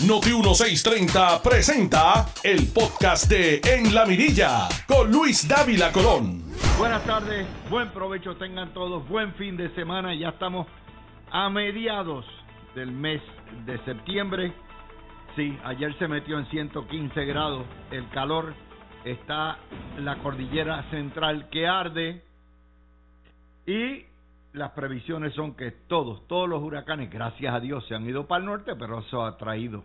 Noti 1630 presenta el podcast de En la Mirilla con Luis Dávila Colón. Buenas tardes, buen provecho tengan todos, buen fin de semana. Ya estamos a mediados del mes de septiembre. Sí, ayer se metió en 115 grados el calor. Está la cordillera central que arde. Y las previsiones son que todos, todos los huracanes, gracias a Dios, se han ido para el norte, pero eso ha traído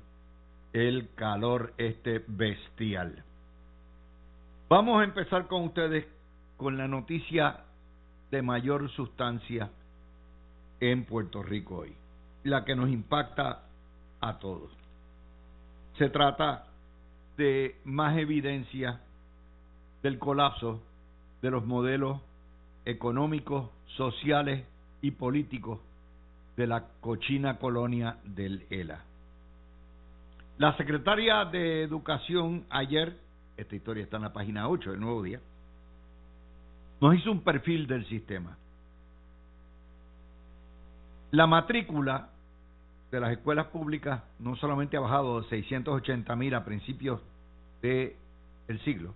el calor este bestial. Vamos a empezar con ustedes con la noticia de mayor sustancia en Puerto Rico hoy, la que nos impacta a todos. Se trata de más evidencia del colapso de los modelos económicos, sociales y políticos de la cochina colonia del ELA. La secretaria de Educación ayer, esta historia está en la página 8 del Nuevo Día, nos hizo un perfil del sistema. La matrícula de las escuelas públicas no solamente ha bajado de 680 mil a principios del siglo,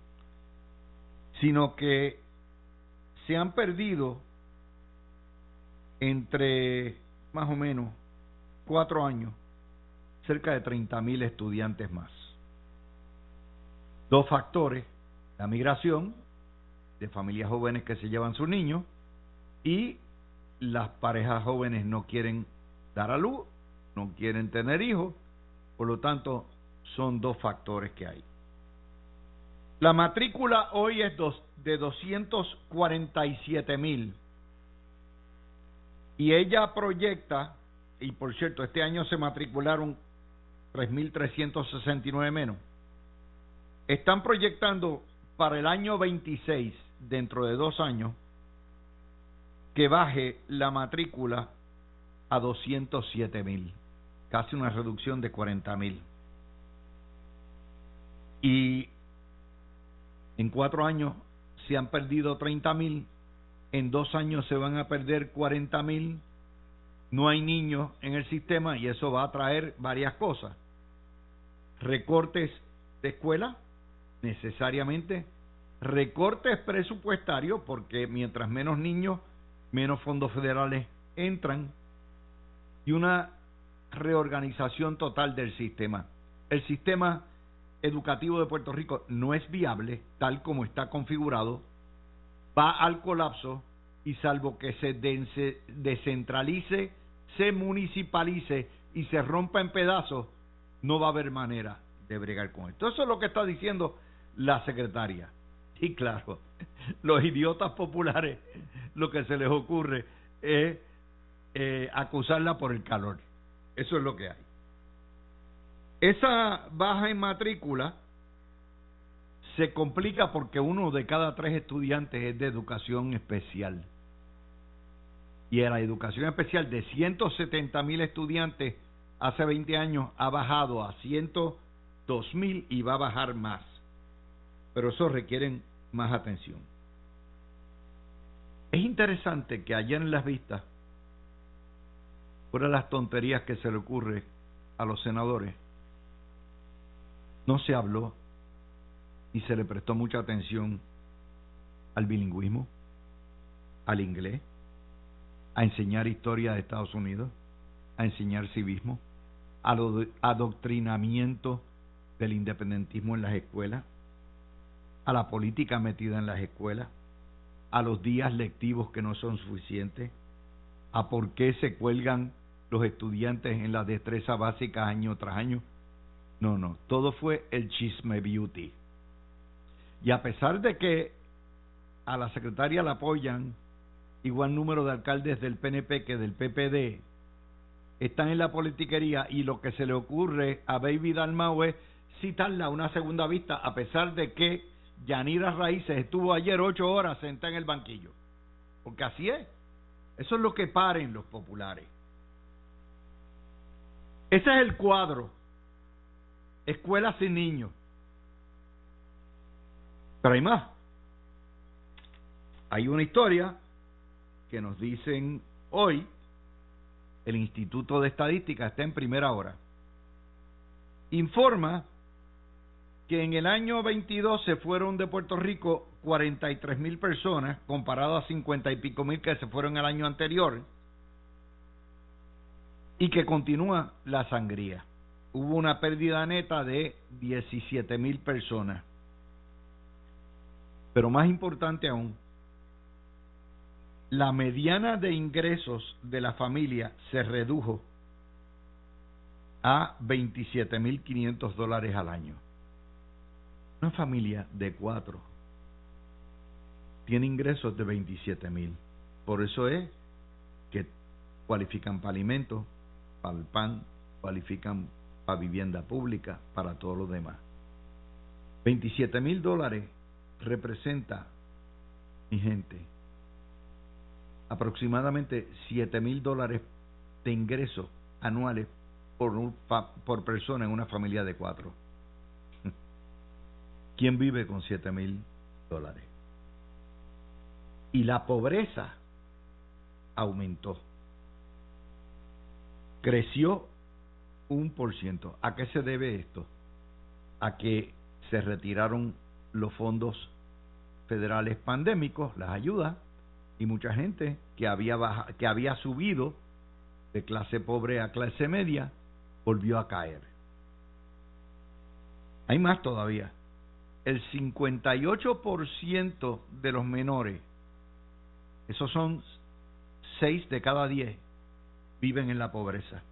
sino que se han perdido entre más o menos cuatro años cerca de 30 mil estudiantes más. Dos factores, la migración de familias jóvenes que se llevan sus niños y las parejas jóvenes no quieren dar a luz, no quieren tener hijos, por lo tanto son dos factores que hay. La matrícula hoy es dos, de 247 mil y ella proyecta, y por cierto, este año se matricularon 3.369 menos, están proyectando para el año 26, dentro de dos años, que baje la matrícula a 207 mil, casi una reducción de 40 mil. Y en cuatro años se han perdido 30 mil en dos años se van a perder 40 mil, no hay niños en el sistema y eso va a traer varias cosas. Recortes de escuela, necesariamente, recortes presupuestarios, porque mientras menos niños, menos fondos federales entran, y una reorganización total del sistema. El sistema educativo de Puerto Rico no es viable tal como está configurado va al colapso y salvo que se descentralice, se municipalice y se rompa en pedazos, no va a haber manera de bregar con esto. Eso es lo que está diciendo la secretaria. Y claro, los idiotas populares lo que se les ocurre es eh, acusarla por el calor. Eso es lo que hay. Esa baja en matrícula se complica porque uno de cada tres estudiantes es de educación especial. Y la educación especial de 170 mil estudiantes hace 20 años ha bajado a 102 mil y va a bajar más. Pero eso requieren más atención. Es interesante que allá en las vistas, fuera las tonterías que se le ocurre a los senadores, no se habló y se le prestó mucha atención al bilingüismo, al inglés, a enseñar historia de Estados Unidos, a enseñar civismo, al adoctrinamiento del independentismo en las escuelas, a la política metida en las escuelas, a los días lectivos que no son suficientes, a por qué se cuelgan los estudiantes en la destreza básica año tras año. No, no, todo fue el chisme beauty. Y a pesar de que a la secretaria la apoyan igual número de alcaldes del PNP que del PPD, están en la politiquería y lo que se le ocurre a Baby Dalmau es citarla a una segunda vista, a pesar de que Yanira Raíces estuvo ayer ocho horas sentada en el banquillo. Porque así es. Eso es lo que paren los populares. Ese es el cuadro. Escuelas sin niños. Pero hay más. Hay una historia que nos dicen hoy, el Instituto de Estadística está en primera hora. informa que en el año 22 se fueron de Puerto Rico 43 mil personas, comparado a 50 y pico mil que se fueron el año anterior, y que continúa la sangría. Hubo una pérdida neta de 17 mil personas. Pero más importante aún, la mediana de ingresos de la familia se redujo a 27.500 dólares al año. Una familia de cuatro tiene ingresos de 27.000. Por eso es que cualifican para alimentos, para el pan, cualifican para vivienda pública, para todo lo demás. 27 mil dólares representa, mi gente, aproximadamente 7 mil dólares de ingresos anuales por, por persona en una familia de cuatro. ¿Quién vive con 7 mil dólares? Y la pobreza aumentó. Creció un por ciento. ¿A qué se debe esto? A que se retiraron los fondos federales pandémicos, las ayudas, y mucha gente que había, que había subido de clase pobre a clase media volvió a caer. Hay más todavía. El 58% de los menores, esos son 6 de cada 10, viven en la pobreza.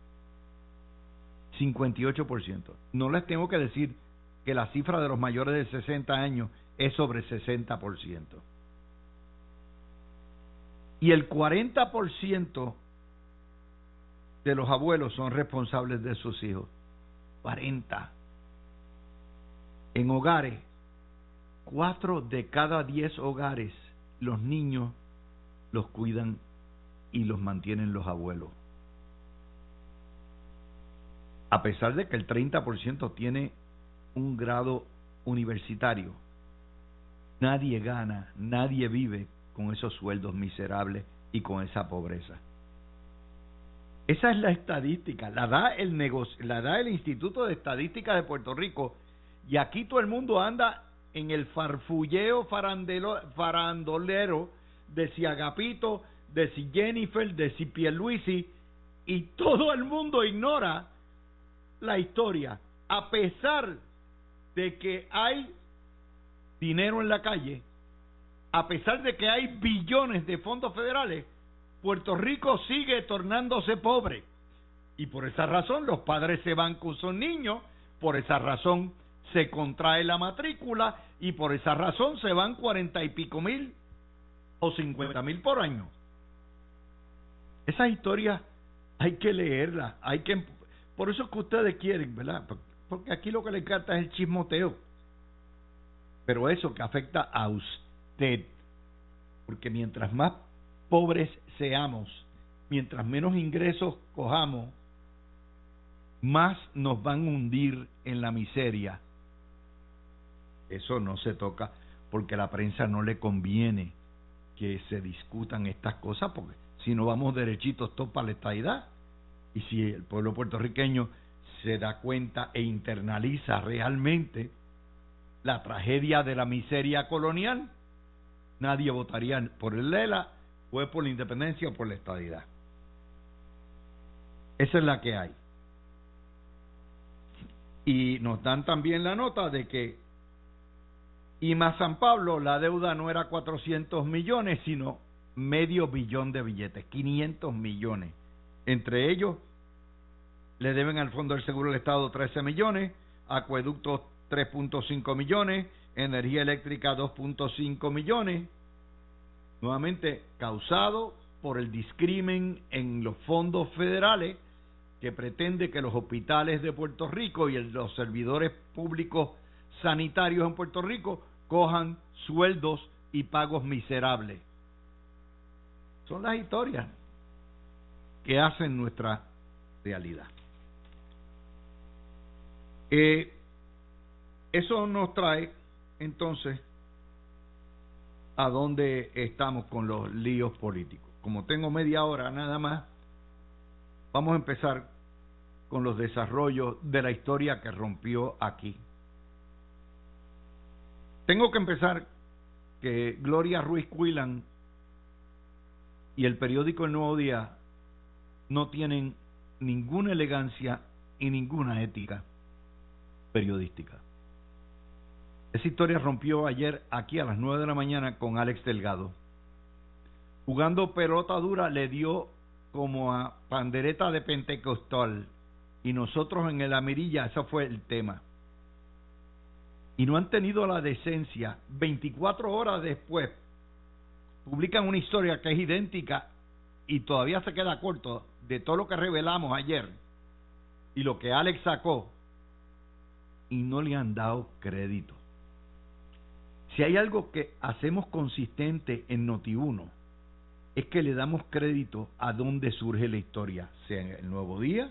58%. No les tengo que decir que la cifra de los mayores de 60 años es sobre 60%. Y el 40% de los abuelos son responsables de sus hijos. 40. En hogares, 4 de cada 10 hogares, los niños los cuidan y los mantienen los abuelos a pesar de que el 30% tiene un grado universitario, nadie gana, nadie vive con esos sueldos miserables y con esa pobreza. Esa es la estadística, la da el negocio, la da el Instituto de Estadística de Puerto Rico y aquí todo el mundo anda en el farfulleo farandolero de si Agapito, de si Jennifer, de si Pierluisi y todo el mundo ignora la historia, a pesar de que hay dinero en la calle, a pesar de que hay billones de fondos federales, Puerto Rico sigue tornándose pobre. Y por esa razón los padres se van con sus niños, por esa razón se contrae la matrícula y por esa razón se van cuarenta y pico mil o cincuenta mil por año. Esa historia hay que leerla, hay que por eso es que ustedes quieren, ¿verdad? Porque aquí lo que le encanta es el chismoteo. Pero eso que afecta a usted. Porque mientras más pobres seamos, mientras menos ingresos cojamos, más nos van a hundir en la miseria. Eso no se toca porque a la prensa no le conviene que se discutan estas cosas, porque si no vamos derechitos todos para la estadidad. Y si el pueblo puertorriqueño se da cuenta e internaliza realmente la tragedia de la miseria colonial, nadie votaría por el Lela, o por la independencia o por la estadidad. Esa es la que hay. Y nos dan también la nota de que y más San Pablo, la deuda no era 400 millones, sino medio billón de billetes, 500 millones. Entre ellos, le deben al Fondo del Seguro del Estado 13 millones, acueductos 3.5 millones, energía eléctrica 2.5 millones, nuevamente causado por el discrimen en los fondos federales que pretende que los hospitales de Puerto Rico y los servidores públicos sanitarios en Puerto Rico cojan sueldos y pagos miserables. Son las historias que hacen nuestra realidad. Eh, eso nos trae entonces a dónde estamos con los líos políticos. Como tengo media hora nada más, vamos a empezar con los desarrollos de la historia que rompió aquí. Tengo que empezar que Gloria Ruiz Cuilan y el periódico El Nuevo Día no tienen ninguna elegancia y ninguna ética periodística. Esa historia rompió ayer aquí a las 9 de la mañana con Alex Delgado. Jugando pelota dura le dio como a pandereta de pentecostal y nosotros en el Amirilla, ese fue el tema. Y no han tenido la decencia, 24 horas después, publican una historia que es idéntica y todavía se queda corto de todo lo que revelamos ayer y lo que Alex sacó y no le han dado crédito. Si hay algo que hacemos consistente en Noti1, es que le damos crédito a donde surge la historia, sea en el Nuevo Día,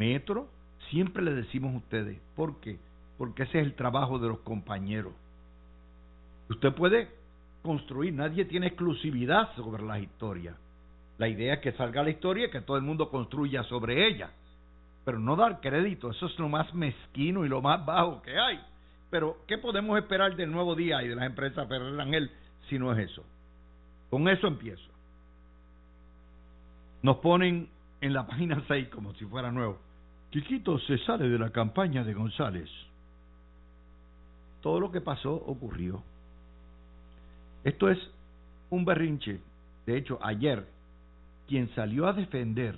Metro, siempre le decimos a ustedes, ¿por qué? Porque ese es el trabajo de los compañeros. Usted puede construir, nadie tiene exclusividad sobre las historias. La idea es que salga la historia y que todo el mundo construya sobre ella. Pero no dar crédito, eso es lo más mezquino y lo más bajo que hay. Pero, ¿qué podemos esperar del nuevo día y de las empresas Ferrer Ángel si no es eso? Con eso empiezo. Nos ponen en la página 6 como si fuera nuevo. Quiquito se sale de la campaña de González. Todo lo que pasó ocurrió. Esto es un berrinche. De hecho, ayer, quien salió a defender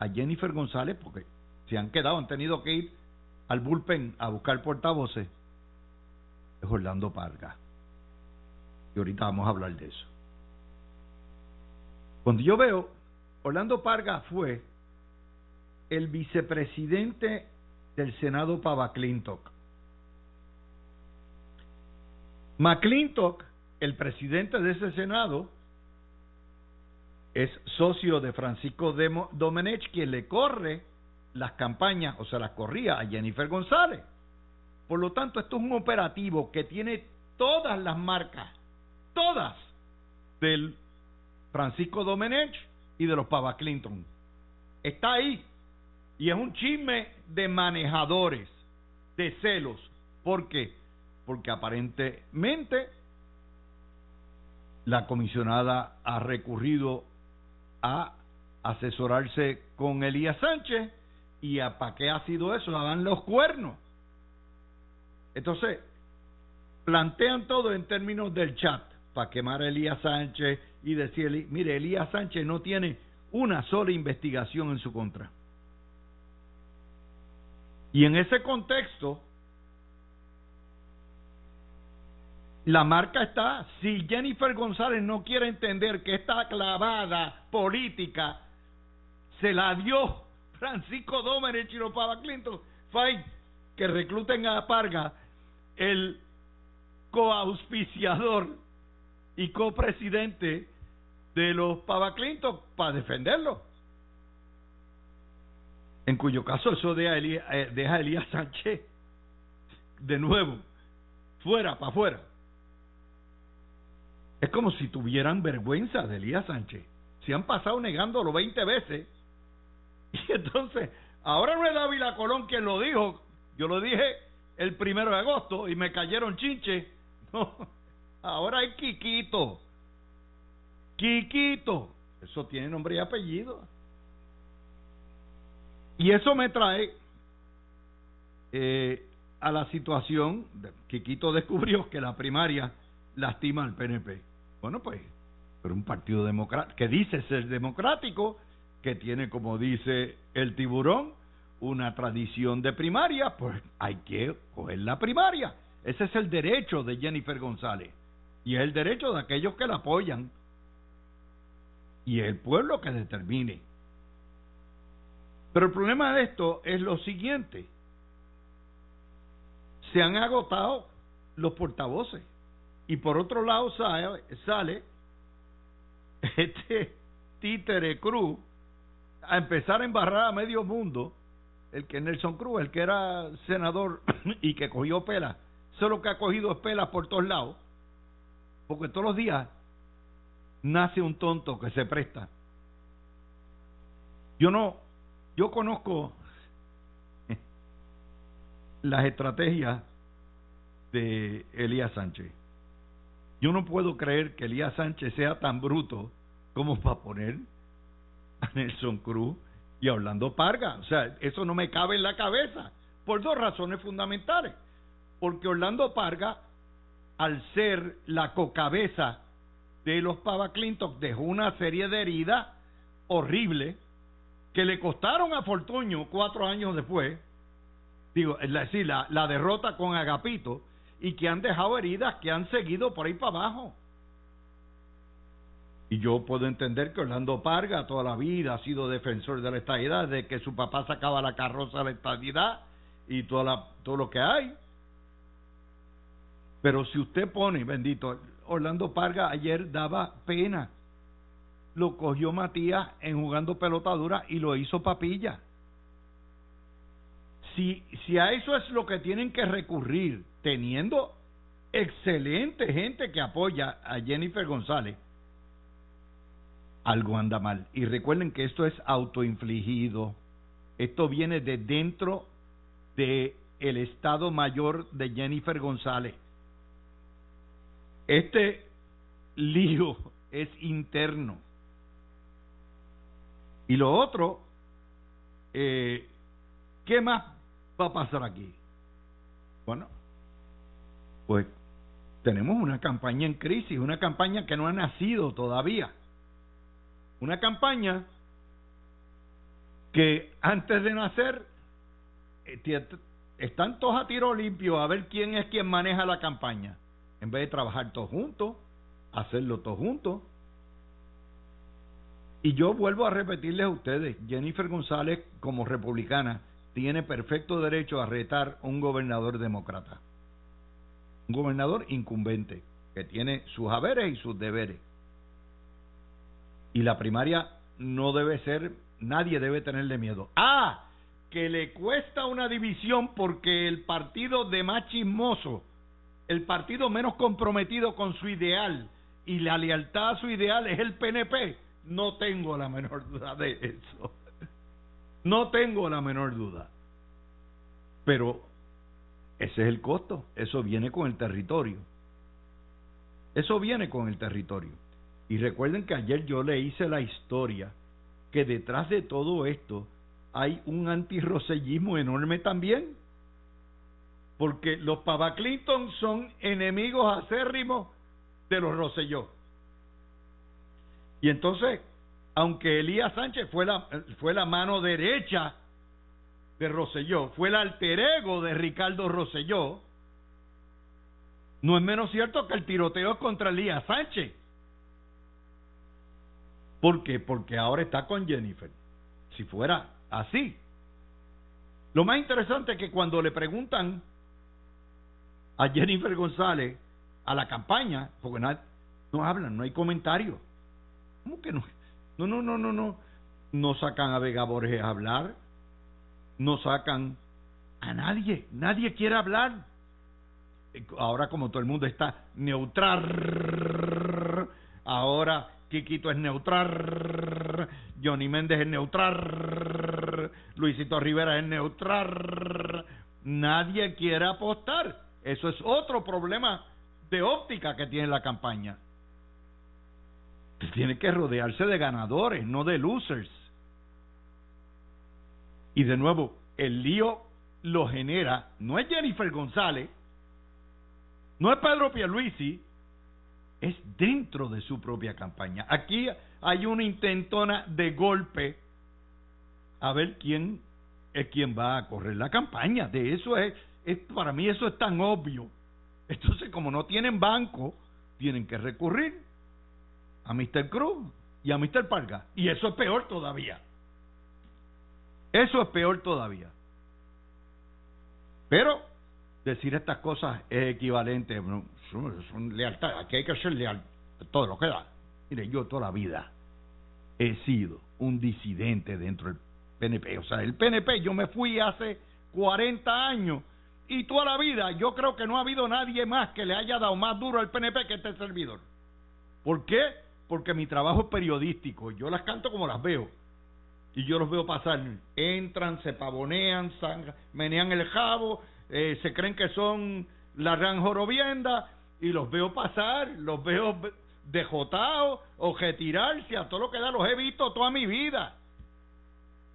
a Jennifer González, porque se han quedado, han tenido que ir al bullpen a buscar portavoces, es Orlando Parga. Y ahorita vamos a hablar de eso. Cuando yo veo, Orlando Parga fue el vicepresidente del Senado para McClintock. McClintock, el presidente de ese Senado, es socio de Francisco Domenech, quien le corre las campañas, o sea, las corría a Jennifer González. Por lo tanto, esto es un operativo que tiene todas las marcas, todas, del Francisco Domenech y de los Pava Clinton. Está ahí. Y es un chisme de manejadores, de celos. ¿Por qué? Porque aparentemente la comisionada ha recurrido a asesorarse con Elías Sánchez y a para qué ha sido eso, dan los cuernos. Entonces, plantean todo en términos del chat, para quemar a Elías Sánchez y decirle, mire, Elías Sánchez no tiene una sola investigación en su contra. Y en ese contexto, la marca está, si Jennifer González no quiere entender que esta clavada política se la dio Francisco los Pava Clinton, fine, que recluten a Parga, el coauspiciador y copresidente de los Pava Clinton, para defenderlo. En cuyo caso eso deja a eh, deja a Elías Sánchez de nuevo, fuera, para afuera. Es como si tuvieran vergüenza de Elías Sánchez. Se han pasado negándolo 20 veces Y entonces, ahora no es Dávila Colón quien lo dijo, yo lo dije el primero de agosto y me cayeron chinches. No, ahora es Quiquito. Quiquito. Eso tiene nombre y apellido. Y eso me trae eh, a la situación, Quiquito descubrió que la primaria lastima al PNP. Bueno, pues, pero un partido democrático que dice ser democrático que tiene, como dice el tiburón, una tradición de primaria, pues hay que coger la primaria. Ese es el derecho de Jennifer González. Y es el derecho de aquellos que la apoyan. Y es el pueblo que determine. Pero el problema de esto es lo siguiente. Se han agotado los portavoces. Y por otro lado sale, sale este títere Cruz a empezar a embarrar a medio mundo, el que Nelson Cruz, el que era senador y que cogió pelas, solo que ha cogido pelas por todos lados, porque todos los días nace un tonto que se presta. Yo no, yo conozco las estrategias de Elías Sánchez. Yo no puedo creer que Elías Sánchez sea tan bruto como para poner a Nelson Cruz y a Orlando Parga. O sea, eso no me cabe en la cabeza por dos razones fundamentales. Porque Orlando Parga, al ser la cocabeza de los Pava Clinton, dejó una serie de heridas horribles que le costaron a Fortuño cuatro años después, digo, es decir, la, la derrota con Agapito, y que han dejado heridas que han seguido por ahí para abajo. Y yo puedo entender que Orlando Parga toda la vida ha sido defensor de la estadidad, de que su papá sacaba la carroza de la estadidad y toda la, todo lo que hay. Pero si usted pone, bendito, Orlando Parga ayer daba pena. Lo cogió Matías en jugando pelota dura y lo hizo papilla. Si, si a eso es lo que tienen que recurrir, teniendo excelente gente que apoya a Jennifer González, algo anda mal. Y recuerden que esto es autoinfligido. Esto viene de dentro de el Estado Mayor de Jennifer González. Este lío es interno. Y lo otro, eh, ¿qué más va a pasar aquí? Bueno, pues tenemos una campaña en crisis, una campaña que no ha nacido todavía. Una campaña que antes de nacer eh, están todos a tiro limpio a ver quién es quien maneja la campaña, en vez de trabajar todos juntos, hacerlo todos juntos. Y yo vuelvo a repetirles a ustedes, Jennifer González como republicana tiene perfecto derecho a retar a un gobernador demócrata un gobernador incumbente que tiene sus haberes y sus deberes. Y la primaria no debe ser, nadie debe tenerle miedo. Ah, que le cuesta una división porque el partido de más chismoso, el partido menos comprometido con su ideal y la lealtad a su ideal es el PNP. No tengo la menor duda de eso. No tengo la menor duda. Pero ese es el costo, eso viene con el territorio. Eso viene con el territorio. Y recuerden que ayer yo le hice la historia que detrás de todo esto hay un antirrosellismo enorme también. Porque los Pava Clinton son enemigos acérrimos de los Roselló. Y entonces, aunque Elías Sánchez fue la, fue la mano derecha de Roselló, fue el alter ego de Ricardo Roselló, no es menos cierto que el tiroteo es contra Elías Sánchez. ¿Por qué? Porque ahora está con Jennifer. Si fuera así. Lo más interesante es que cuando le preguntan a Jennifer González a la campaña, porque no, no hablan, no hay comentarios. ¿Cómo que no? No, no, no, no, no. No sacan a Vega Borges a hablar no sacan a nadie, nadie quiere hablar. Ahora como todo el mundo está neutral, ahora Quiquito es neutral, Johnny Méndez es neutral, Luisito Rivera es neutral, nadie quiere apostar. Eso es otro problema de óptica que tiene la campaña. Tiene que rodearse de ganadores, no de losers. Y de nuevo, el lío lo genera, no es Jennifer González, no es Pedro Pierluisi, es dentro de su propia campaña. Aquí hay una intentona de golpe a ver quién es quien va a correr la campaña. De eso es, es para mí eso es tan obvio. Entonces, como no tienen banco, tienen que recurrir a Mr. Cruz y a Mr. Parga. Y eso es peor todavía. Eso es peor todavía. Pero decir estas cosas es equivalente, son, lealtad, aquí hay que ser leal, todo lo que da. Mire, yo toda la vida he sido un disidente dentro del PNP. O sea, el PNP yo me fui hace 40 años y toda la vida yo creo que no ha habido nadie más que le haya dado más duro al PNP que este servidor. ¿Por qué? Porque mi trabajo es periodístico, yo las canto como las veo. Y yo los veo pasar, entran, se pavonean, menean el jabo, eh, se creen que son la gran jorobienda y los veo pasar, los veo dejotados o retirarse a todo lo que da, los he visto toda mi vida.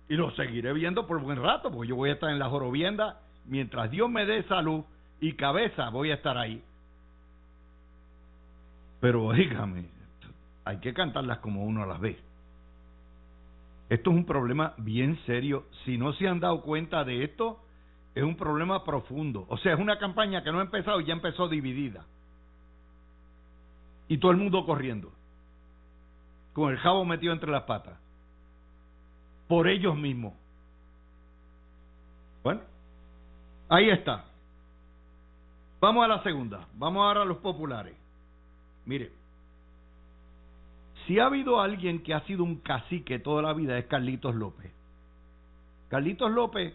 Y los seguiré viendo por buen rato, porque yo voy a estar en la jorobienda mientras Dios me dé salud y cabeza, voy a estar ahí. Pero oígame, hay que cantarlas como uno las ve. Esto es un problema bien serio. Si no se han dado cuenta de esto, es un problema profundo. O sea, es una campaña que no ha empezado y ya empezó dividida. Y todo el mundo corriendo. Con el jabo metido entre las patas. Por ellos mismos. Bueno, ahí está. Vamos a la segunda. Vamos ahora a los populares. Mire, si ha habido alguien que ha sido un cacique toda la vida es Carlitos López. Carlitos López,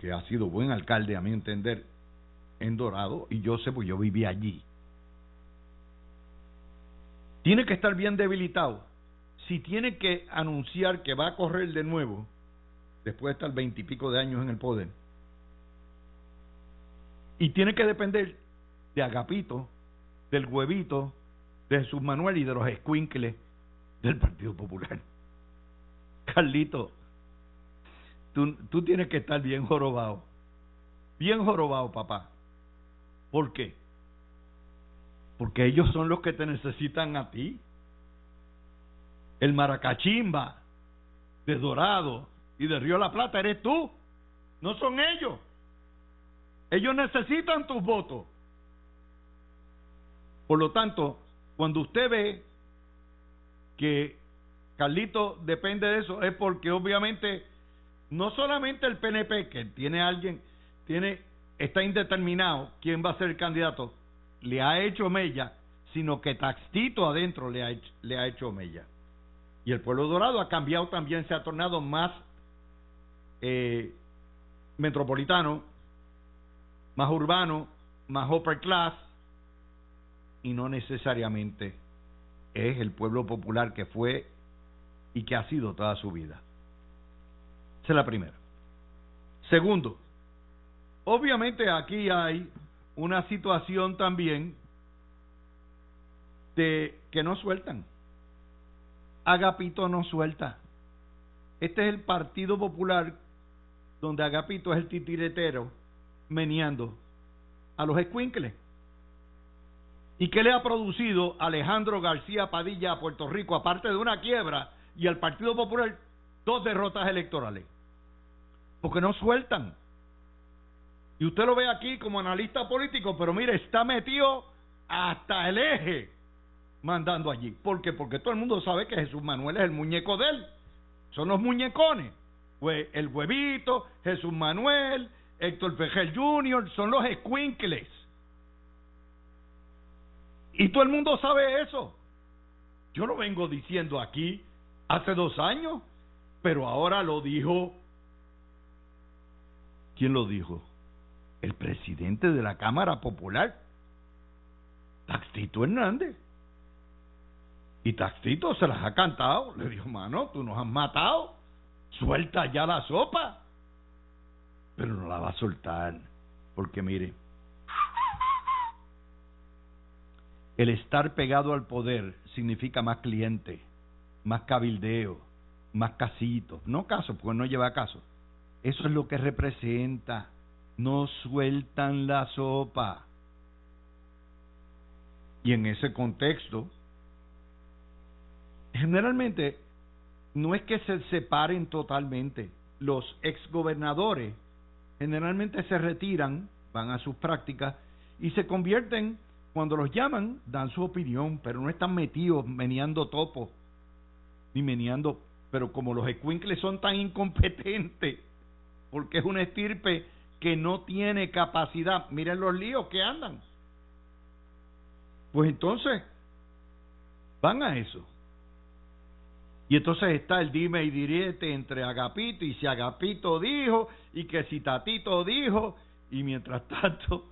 que ha sido buen alcalde a mi entender en Dorado, y yo sé pues yo viví allí. Tiene que estar bien debilitado. Si tiene que anunciar que va a correr de nuevo, después de estar veintipico de años en el poder, y tiene que depender de Agapito, del huevito, de Jesús Manuel y de los escuincles del Partido Popular. Carlito, tú, tú tienes que estar bien jorobado. Bien jorobado, papá. ¿Por qué? Porque ellos son los que te necesitan a ti. El maracachimba de Dorado y de Río La Plata eres tú. No son ellos. Ellos necesitan tus votos. Por lo tanto, cuando usted ve que Carlito depende de eso, es porque obviamente no solamente el PNP, que tiene alguien, tiene, está indeterminado quién va a ser el candidato, le ha hecho mella, sino que Taxito adentro le ha hecho, le ha hecho mella. Y el pueblo dorado ha cambiado también, se ha tornado más eh, metropolitano, más urbano, más upper class, y no necesariamente es el pueblo popular que fue y que ha sido toda su vida. Esa es la primera. Segundo, obviamente aquí hay una situación también de que no sueltan. Agapito no suelta. Este es el Partido Popular donde Agapito es el titiretero meneando a los escuincles. ¿Y qué le ha producido Alejandro García Padilla a Puerto Rico, aparte de una quiebra y al Partido Popular dos derrotas electorales? Porque no sueltan. Y usted lo ve aquí como analista político, pero mire, está metido hasta el eje mandando allí. ¿Por qué? Porque todo el mundo sabe que Jesús Manuel es el muñeco de él. Son los muñecones. Pues el huevito, Jesús Manuel, Héctor Fejel Jr., son los escuincles. Y todo el mundo sabe eso. Yo lo vengo diciendo aquí hace dos años, pero ahora lo dijo. ¿Quién lo dijo? El presidente de la Cámara Popular, Taxito Hernández. Y Taxito se las ha cantado. Le dijo, mano, tú nos has matado. Suelta ya la sopa. Pero no la va a soltar. Porque mire, El estar pegado al poder significa más cliente, más cabildeo, más casitos. No caso, porque no lleva caso. Eso es lo que representa. No sueltan la sopa. Y en ese contexto, generalmente no es que se separen totalmente. Los exgobernadores generalmente se retiran, van a sus prácticas y se convierten cuando los llaman, dan su opinión, pero no están metidos meneando topo, ni meneando. Pero como los escuincles son tan incompetentes, porque es una estirpe que no tiene capacidad, miren los líos que andan. Pues entonces, van a eso. Y entonces está el dime y direte entre Agapito y si Agapito dijo y que si Tatito dijo y mientras tanto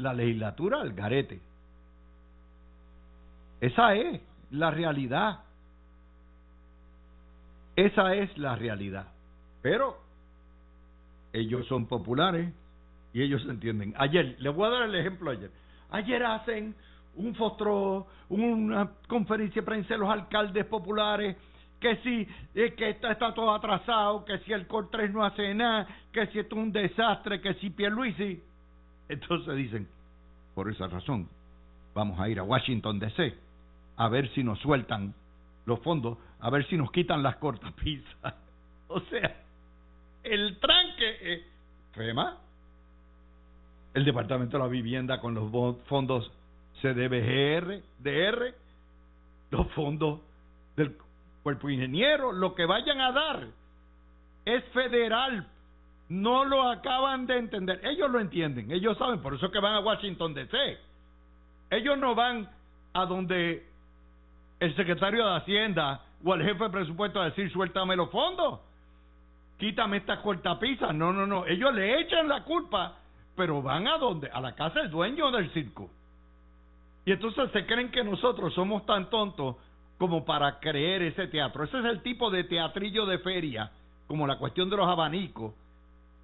la legislatura al garete. Esa es la realidad. Esa es la realidad. Pero ellos son populares y ellos se entienden. Ayer, les voy a dar el ejemplo ayer. Ayer hacen un fostro, una conferencia de prensa de los alcaldes populares, que si que está, está todo atrasado, que si el COR 3 no hace nada, que si esto es un desastre, que si Pierluisi. Entonces dicen, por esa razón, vamos a ir a Washington DC a ver si nos sueltan los fondos, a ver si nos quitan las cortapisas. o sea, el tranque es FEMA, el Departamento de la Vivienda con los fondos CDBGR, DR, los fondos del cuerpo ingeniero, lo que vayan a dar es federal. No lo acaban de entender. Ellos lo entienden, ellos saben, por eso que van a Washington DC. Ellos no van a donde el secretario de Hacienda o el jefe de presupuesto a decir suéltame los fondos, quítame estas cortapisas. No, no, no. Ellos le echan la culpa, pero van a donde? A la casa del dueño del circo. Y entonces se creen que nosotros somos tan tontos como para creer ese teatro. Ese es el tipo de teatrillo de feria, como la cuestión de los abanicos,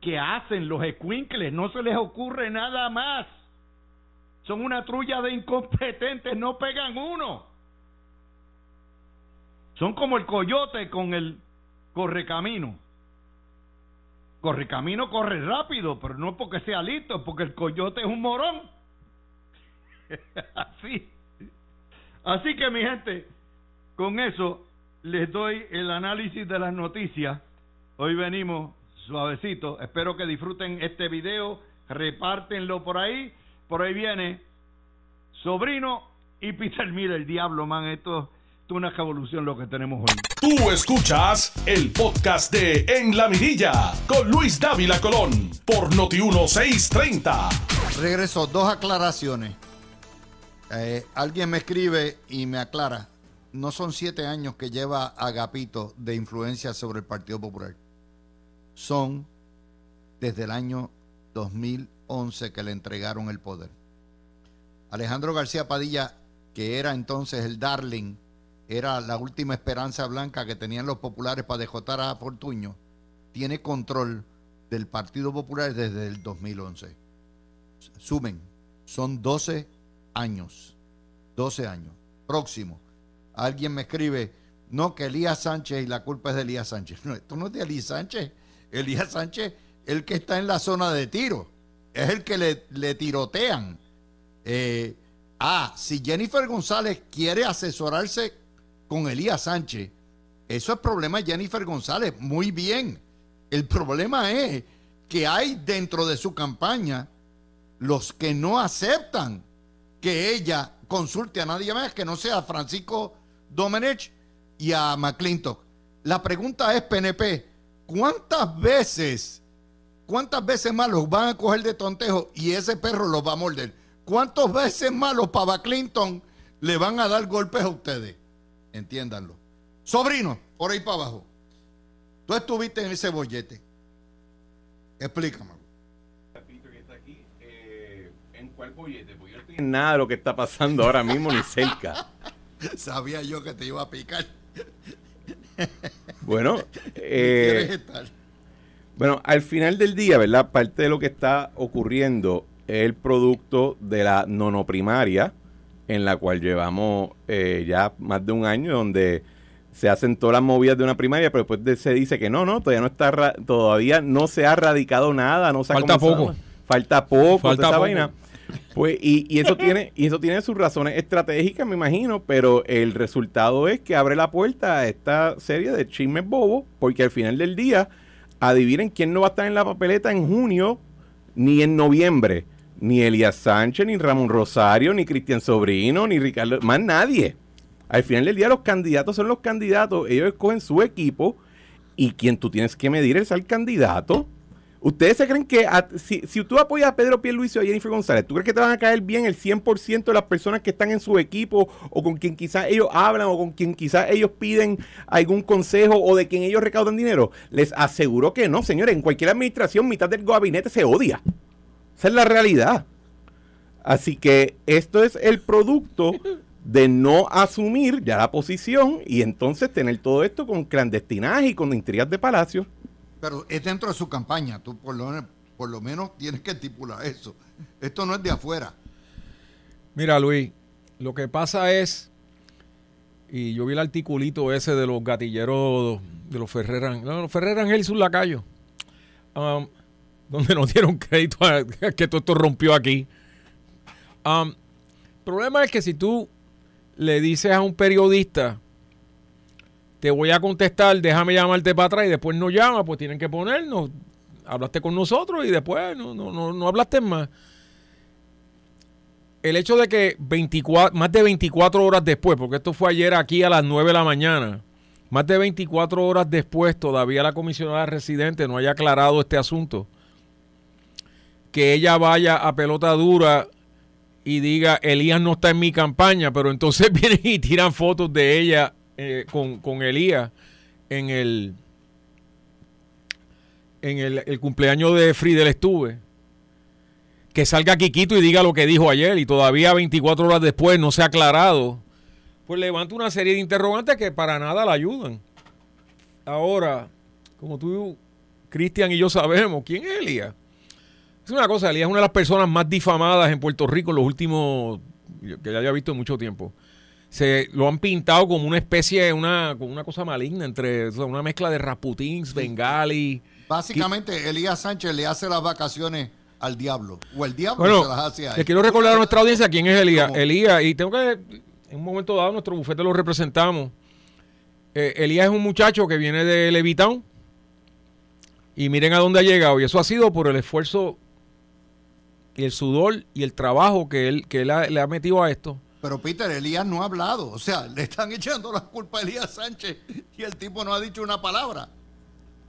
que hacen los escuincles. No se les ocurre nada más. Son una trulla de incompetentes, no pegan uno. Son como el coyote con el correcamino. Correcamino corre rápido, pero no porque sea listo, porque el coyote es un morón. Así. Así que mi gente, con eso les doy el análisis de las noticias. Hoy venimos suavecito. Espero que disfruten este video. Repártenlo por ahí. Por ahí viene Sobrino y Peter Miller. El diablo, man. Esto es una revolución lo que tenemos hoy. Tú escuchas el podcast de En la Mirilla con Luis Dávila Colón por Noti 1630. Regreso, dos aclaraciones. Eh, alguien me escribe y me aclara no son siete años que lleva Agapito de influencia sobre el Partido Popular. Son desde el año 2011 que le entregaron el poder. Alejandro García Padilla, que era entonces el darling, era la última esperanza blanca que tenían los populares para dejotar a Fortuño, tiene control del Partido Popular desde el 2011. Sumen, son 12 años. 12 años. Próximo alguien me escribe, no, que Elías Sánchez y la culpa es de Elías Sánchez. No, esto no es de Elías Sánchez. Elías Sánchez, el que está en la zona de tiro, es el que le, tirotean. Eh, ah, si Jennifer González quiere asesorarse con Elías Sánchez, eso es problema de Jennifer González, muy bien. El problema es que hay dentro de su campaña los que no aceptan que ella consulte a nadie más que no sea Francisco Domenech y a McClintock. La pregunta es, PNP, ¿cuántas veces, cuántas veces más los van a coger de tontejo y ese perro los va a morder? ¿Cuántas veces más los Pava Clinton le van a dar golpes a ustedes? Entiéndanlo. Sobrino, por ahí para abajo. Tú estuviste en ese bollete. Explícame. Eh, ¿En cuál bollete? Porque yo estoy en nada de lo que está pasando ahora mismo ni cerca. Sabía yo que te iba a picar. Bueno, eh, bueno, al final del día, ¿verdad? Parte de lo que está ocurriendo es el producto de la nonoprimaria, en la cual llevamos eh, ya más de un año, donde se hacen todas las movidas de una primaria, pero después se dice que no, no, todavía no está, todavía no se ha radicado nada, no se falta poco, falta poco, falta poco. vaina. Pues, y, eso tiene, y eso tiene sus razones estratégicas, me imagino, pero el resultado es que abre la puerta a esta serie de chismes bobos, porque al final del día, adivinen quién no va a estar en la papeleta en junio ni en noviembre. Ni Elías Sánchez, ni Ramón Rosario, ni Cristian Sobrino, ni Ricardo, más nadie. Al final del día los candidatos son los candidatos, ellos escogen su equipo y quien tú tienes que medir es al candidato. ¿Ustedes se creen que si, tú apoyas a Pedro Pierluisi o a Jennifer González, ¿tú crees que te van a caer bien el 100% de las personas que están en su equipo o con quien quizás ellos hablan o con quien quizás ellos piden algún consejo o de quien ellos recaudan dinero? Les aseguro que no, señores. En cualquier administración, mitad del gabinete se odia. Esa es la realidad. Así que esto es el producto de no asumir ya la posición y entonces tener todo esto con clandestinaje y con intrigas de palacio. Pero es dentro de su campaña, tú por lo, por lo menos tienes que estipular eso. Esto no es de afuera. Mira, Luis, lo que pasa es, y yo vi el articulito ese de los gatilleros de los Ferreran, no, los Ferreran Ángel y sus lacayos, um, donde nos dieron crédito a que todo esto rompió aquí. Um, el problema es que si tú le dices a un periodista, te voy a contestar, déjame llamarte para atrás y después no llama, pues tienen que ponernos, hablaste con nosotros y después no, no, no, no hablaste más. El hecho de que 24, más de 24 horas después, porque esto fue ayer aquí a las 9 de la mañana, más de 24 horas después todavía la comisionada residente no haya aclarado este asunto, que ella vaya a pelota dura y diga, Elías no está en mi campaña, pero entonces vienen y tiran fotos de ella eh, con, con, Elías en el en el, cumpleaños de Friedel estuve. Que salga Quiquito y diga lo que dijo ayer y todavía 24 horas después no se ha aclarado. Pues levanta una serie de interrogantes que para nada la ayudan. Ahora, como tú, Cristian y yo sabemos, ¿quién es Elías? Es una cosa, Elías es una de las personas más difamadas en Puerto Rico en los últimos, que ya haya visto en mucho tiempo. Se lo han pintado como una especie, una, como una cosa maligna, entre una mezcla de Raputins, Bengali. Básicamente, Elías Sánchez le hace las vacaciones al diablo. O el diablo se las hace a él. Le quiero recordar a nuestra audiencia quién es Elías. Elías, y tengo que, en un momento dado, nuestro bufete lo representamos. Eh, Elías es un muchacho que viene de Levitown. Y miren a dónde ha llegado. Y eso ha sido por el esfuerzo y el sudor y el trabajo que él, que le ha metido a esto. Pero Peter, Elías no ha hablado. O sea, le están echando la culpa a Elías Sánchez y el tipo no ha dicho una palabra.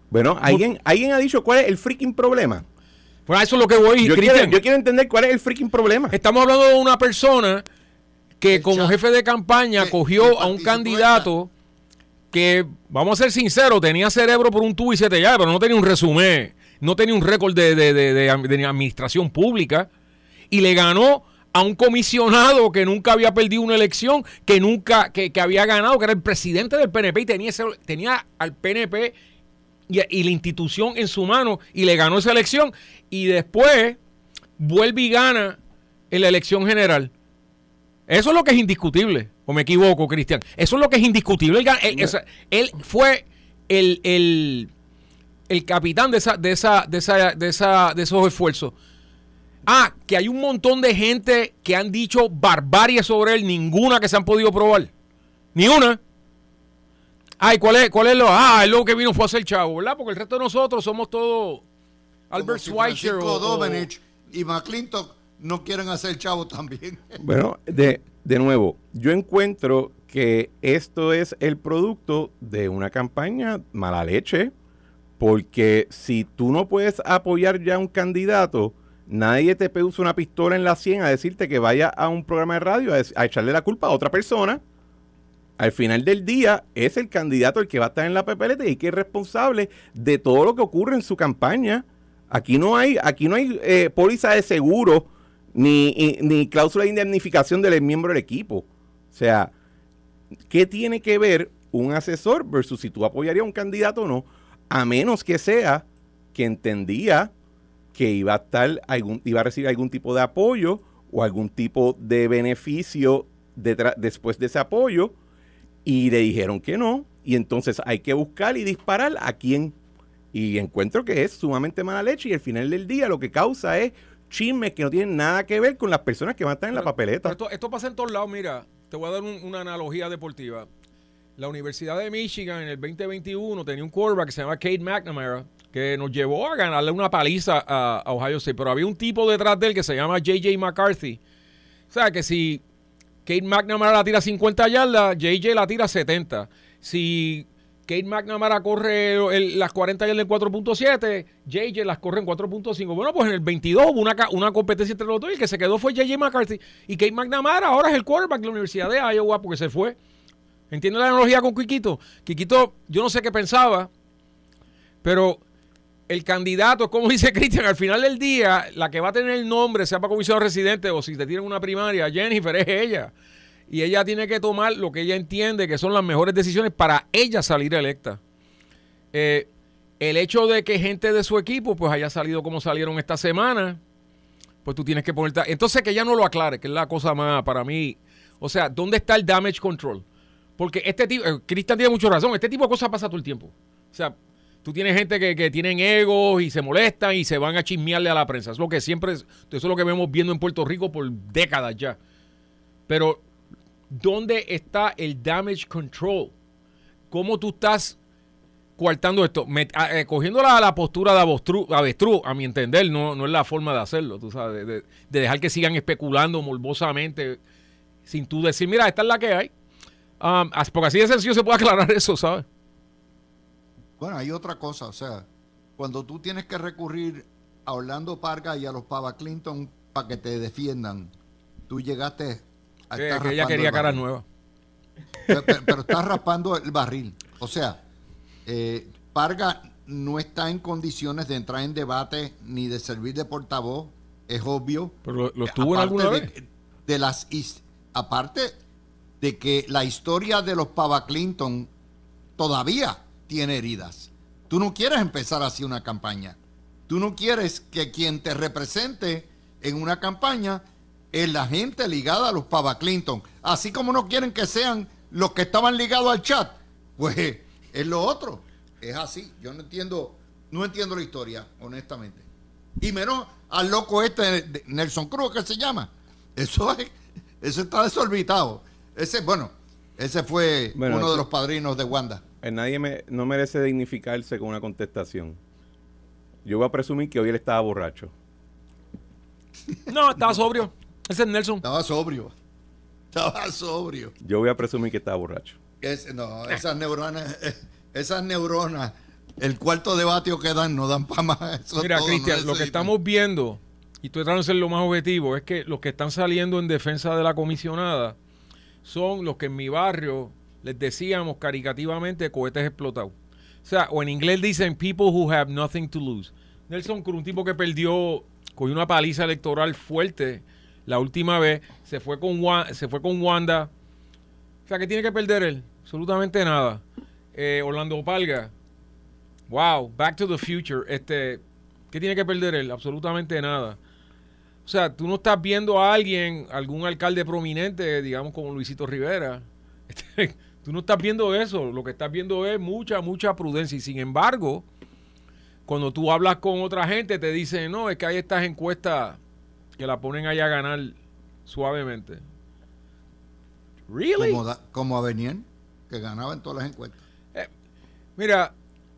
Bueno, ¿alguien, ¿alguien ha dicho cuál es el freaking problema? Bueno, eso es lo que voy, yo quiero, yo quiero entender cuál es el freaking problema. Estamos hablando de una persona que como jefe de campaña cogió a un candidato que, vamos a ser sinceros, tenía cerebro por un tubo y siete llaves, pero no tenía un resumen no tenía un récord de, administración pública y le ganó a un comisionado que nunca había perdido una elección, que nunca, que, había ganado, que era el presidente del PNP y tenía, tenía al PNP y, la institución en su mano y le ganó esa elección y después vuelve y gana en la elección general. Eso es lo que es indiscutible, o me equivoco, Cristian. Eso es lo que es indiscutible. Él, fue el el capitán de, esa, de, esa, de, esa, de, esa, de esos esfuerzos. Ah, que hay un montón de gente que han dicho barbarie sobre él, ninguna que se han podido probar. Ni una. Ay, ¿cuál es, cuál es lo? Ah, lo que vino fue a hacer chavo, ¿verdad? Porque el resto de nosotros somos todos Albert Schweitzer o, y McClintock no quieren hacer chavo también. Bueno, de, de nuevo, yo encuentro que esto es el producto de una campaña mala leche porque si tú no puedes apoyar ya a un candidato, nadie te puso una pistola en la sien a decirte que vaya a un programa de radio a, echarle la culpa a otra persona. Al final del día es el candidato el que va a estar en la PPLT y que es responsable de todo lo que ocurre en su campaña. Aquí no hay, aquí no hay eh, póliza de seguro ni, ni cláusula de indemnificación del miembro del equipo. O sea, ¿qué tiene que ver un asesor versus si tú apoyarías a un candidato o no? a menos que sea que entendía que iba a estar algún, iba a recibir algún tipo de apoyo o algún tipo de beneficio después de ese apoyo y le dijeron que no. Y entonces hay que buscar y disparar a quién. Y encuentro que es sumamente mala leche y al final del día lo que causa es chismes que no tienen nada que ver con las personas que van a estar en la papeleta. Esto, pasa en todos lados, mira, te voy a dar una analogía deportiva. La Universidad de Michigan en el 2021 tenía un quarterback que se llama Kate McNamara, que nos llevó a ganarle una paliza a, Ohio State, pero había un tipo detrás de él que se llama JJ McCarthy. O sea, que si Kate McNamara la tira 50 yardas, JJ la tira 70. Si Kate McNamara corre las 40 yardas en 4.7, JJ las corre en 4.5. Bueno, pues en el 22 hubo una, una competencia entre los dos y el que se quedó fue JJ McCarthy. Y Kate McNamara ahora es el quarterback de la Universidad de Iowa porque se fue. ¿Entiendes la analogía con Quiquito? Quiquito, yo no sé qué pensaba, pero el candidato, como dice Cristian, al final del día, la que va a tener el nombre, sea para comisión residente o si te tienen una primaria, Jennifer, es ella. y ella tiene que tomar lo que ella entiende que son las mejores decisiones para ella salir electa. Eh, el hecho de que gente de su equipo pues haya salido como salieron esta semana, pues tú tienes que ponerte... Entonces que ella no lo aclare, que es la cosa más para mí. O sea, ¿dónde está el damage control? Porque este tipo, eh, Cristian tiene mucha razón, este tipo de cosas pasa todo el tiempo. O sea, tú tienes gente que, que tienen egos y se molestan y se van a chismearle a la prensa. Es lo que siempre, eso es lo que vemos viendo en Puerto Rico por décadas ya. Pero, ¿dónde está el damage control? ¿Cómo tú estás coartando esto, eh, cogiendo la, postura de avestruz, a mi entender, no, no es la forma de hacerlo, tú sabes, de, dejar que sigan especulando morbosamente sin tú decir, mira, esta es la que hay. Um, porque así de sencillo se puede aclarar eso, ¿sabes? Bueno, hay otra cosa, o sea, cuando tú tienes que recurrir a Orlando Parga y a los Pava Clinton para que te defiendan, tú llegaste a que, que ella quería cara nueva. Pero, pero estás raspando el barril. O sea, eh, Parga no está en condiciones de entrar en debate ni de servir de portavoz, es obvio. Pero lo, estuvo en alguna de, vez. De las, aparte de que la historia de los Pava Clinton todavía tiene heridas. Tú no quieres empezar así una campaña. Tú no quieres que quien te represente en una campaña es la gente ligada a los Pava Clinton. Así como no quieren que sean los que estaban ligados al chat. Pues es lo otro. Es así. Yo no entiendo, no entiendo la historia, honestamente. Y menos al loco este de Nelson Cruz, que se llama. Eso es, eso está desorbitado. Ese, bueno, ese fue uno de los padrinos de Wanda. Eh, nadie me, no merece dignificarse con una contestación. Yo voy a presumir que hoy él estaba borracho. No, estaba sobrio. Ese es Nelson. Estaba sobrio. Estaba sobrio. Yo voy a presumir que estaba borracho no, esas neuronas, esas neuronas, el cuarto de vatio que dan no dan para más. Mira, Cristian, lo que estamos viendo, y estoy tratando de ser lo más objetivo, es que los que están saliendo en defensa de la comisionada son los que en mi barrio les decíamos caricativamente cohetes explotados. O sea, o en inglés dicen people who have nothing to lose. Nelson Cruz, un tipo que perdió, con una paliza electoral fuerte la última vez, se fue con, Wanda o sea, ¿qué tiene que perder él? Absolutamente nada. Eh, Orlando Palga. Wow, Back to the Future. Este, ¿Qué tiene que perder él? Absolutamente nada. O sea, tú no estás viendo a alguien, algún alcalde prominente, digamos como Luisito Rivera. Este, tú no estás viendo eso. Lo que estás viendo es mucha, mucha prudencia. Y sin embargo, cuando tú hablas con otra gente, te dicen, no, es que hay estas encuestas que la ponen ahí a ganar suavemente. Really? Como, como Avenir, que ganaba en todas las encuestas. Eh, mira,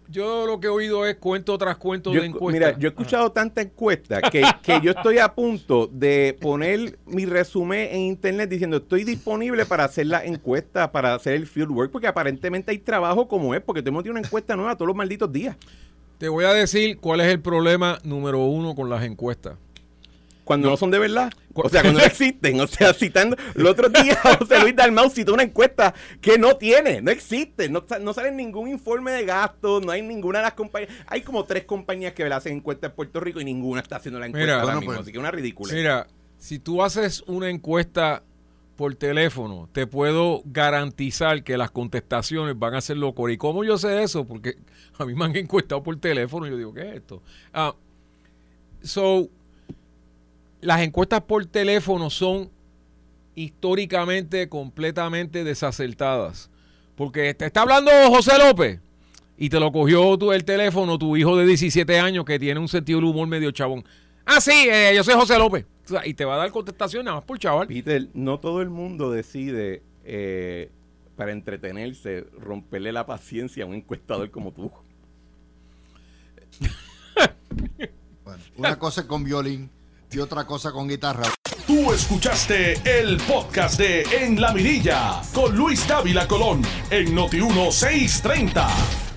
yo lo que he oído es cuento tras cuento de encuestas. Mira, yo he escuchado tanta encuesta que, que, yo estoy a punto de poner mi resumen en internet diciendo estoy disponible para hacer la encuesta, para hacer el field work, porque aparentemente hay trabajo como es, porque tenemos una encuesta nueva todos los malditos días. Te voy a decir cuál es el problema número uno con las encuestas cuando no, son de verdad. O sea, cuando no existen. O sea, citando. El otro día José Luis Dalmau citó una encuesta que no tiene, no existe. No, no sale ningún informe de gastos, no hay ninguna de las compañías. Hay como tres compañías que hacen encuestas en Puerto Rico y ninguna está haciendo la encuesta ahora mismo. Pues, así que una ridícula. Mira, si tú haces una encuesta por teléfono, te puedo garantizar que las contestaciones van a ser locura. ¿Y cómo yo sé eso? Porque a mí me han encuestado por teléfono y yo digo, ¿qué es esto? Ah, so, las encuestas por teléfono son históricamente completamente desacertadas. Porque te está hablando José López y te lo cogió tu, el teléfono tu hijo de 17 años que tiene un sentido del humor medio chabón. Ah, sí, eh, yo soy José López. y te va a dar contestación nada más por chaval. Peter, no todo el mundo decide eh, para entretenerse romperle la paciencia a un encuestador como tú. bueno, una cosa con violín y otra cosa con guitarra. Tú escuchaste el podcast de En la Mirilla con Luis Dávila Colón en Noti 1630.